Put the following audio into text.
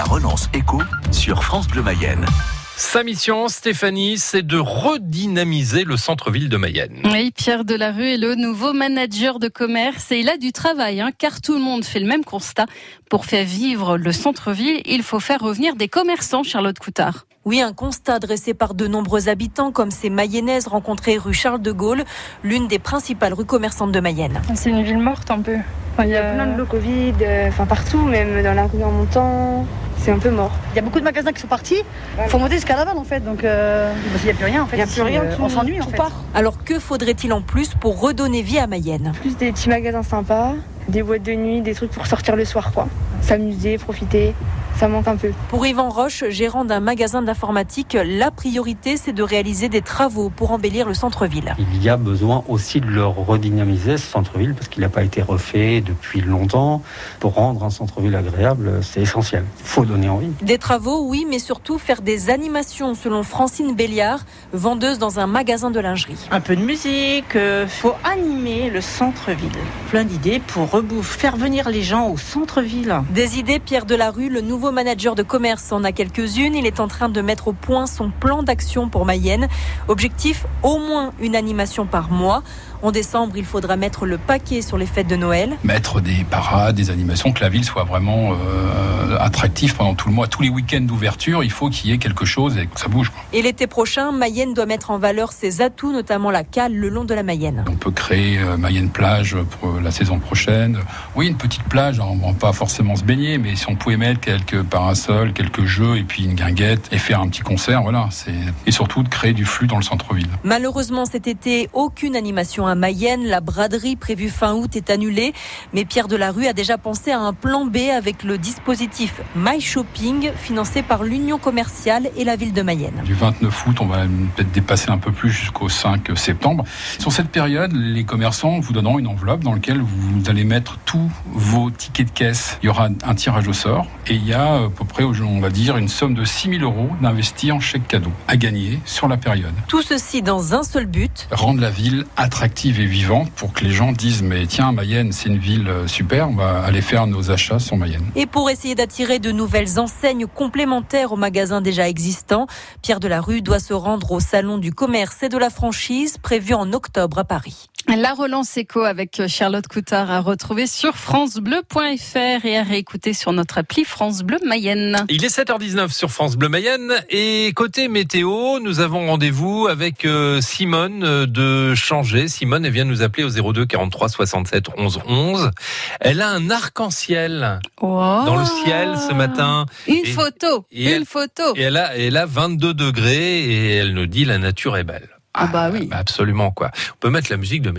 La relance éco sur France Bleu Mayenne. Sa mission, Stéphanie, c'est de redynamiser le centre-ville de Mayenne. Oui, Pierre Delarue est le nouveau manager de commerce et il a du travail, hein, car tout le monde fait le même constat. Pour faire vivre le centre-ville, il faut faire revenir des commerçants, Charlotte Coutard. Oui, un constat dressé par de nombreux habitants, comme ces Mayennaises rencontrées rue Charles de Gaulle, l'une des principales rues commerçantes de Mayenne. C'est une ville morte un peu. il y a plein de lots Covid, euh, enfin partout, même dans la rue en montant c'est un peu mort. Il y a beaucoup de magasins qui sont partis. Il faut monter jusqu'à Laval en fait. Donc euh, il n'y a plus rien en fait. Il n'y a plus rien. Euh, on s'ennuie en fait. Part. Alors que faudrait-il en plus pour redonner vie à Mayenne? Plus des petits magasins sympas, des boîtes de nuit, des trucs pour sortir le soir quoi. S'amuser, profiter ça manque un peu. Pour Yvan Roche, gérant d'un magasin d'informatique, la priorité c'est de réaliser des travaux pour embellir le centre-ville. Il y a besoin aussi de le redynamiser ce centre-ville parce qu'il n'a pas été refait depuis longtemps. Pour rendre un centre-ville agréable, c'est essentiel. Il faut donner envie. Des travaux, oui, mais surtout faire des animations selon Francine Béliard, vendeuse dans un magasin de lingerie. Un peu de musique, il euh, faut animer le centre-ville. Plein d'idées pour faire venir les gens au centre-ville. Des idées, Pierre Delarue, le nouveau manager de commerce en a quelques-unes. Il est en train de mettre au point son plan d'action pour Mayenne. Objectif, au moins une animation par mois. En décembre, il faudra mettre le paquet sur les fêtes de Noël. Mettre des parades, des animations, que la ville soit vraiment euh, attractive pendant tout le mois. Tous les week-ends d'ouverture, il faut qu'il y ait quelque chose et que ça bouge. Et l'été prochain, Mayenne doit mettre en valeur ses atouts, notamment la cale le long de la Mayenne. On peut créer euh, Mayenne Plage pour la saison prochaine. Oui, une petite plage, on va pas forcément se baigner, mais si on pouvait mettre quelques parasols, quelques jeux et puis une guinguette et faire un petit concert, voilà. Et surtout de créer du flux dans le centre-ville. Malheureusement, cet été, aucune animation à Mayenne. La braderie prévue fin août est annulée. Mais Pierre Delarue a déjà pensé à un plan B avec le dispositif My Shopping, financé par l'Union commerciale et la ville de Mayenne. Du 29 août, on va peut-être dépasser un peu plus jusqu'au 5 septembre. Sur cette période, les commerçants vous donneront une enveloppe dans laquelle vous allez mettre tous vos tickets de caisse. Il y aura un tirage au sort et il y a à peu près, on va dire, une somme de 6 000 euros d'investir en chèque cadeau à gagner sur la période. Tout ceci dans un seul but rendre la ville attractive et vivante pour que les gens disent mais tiens Mayenne c'est une ville euh, super, on va aller faire nos achats sur Mayenne. Et pour essayer d'attirer de nouvelles enseignes complémentaires aux magasins déjà existants, Pierre Delarue doit se rendre au salon du commerce et de la franchise prévu en octobre à Paris. La relance éco avec Charlotte Coutard à retrouver sur francebleu.fr et à réécouter sur notre appli France Bleu Mayenne. Il est 7h19 sur France Bleu Mayenne et côté météo, nous avons rendez-vous avec euh, Simone euh, de Changer. Simone, elle vient nous appeler au 02 43 67 11 11. Elle a un arc-en-ciel dans le ciel ce matin. Une photo, une photo. Et elle a, elle a 22 degrés et elle nous dit la nature est belle. Ah bah oui. Ah, absolument quoi. On peut mettre la musique de.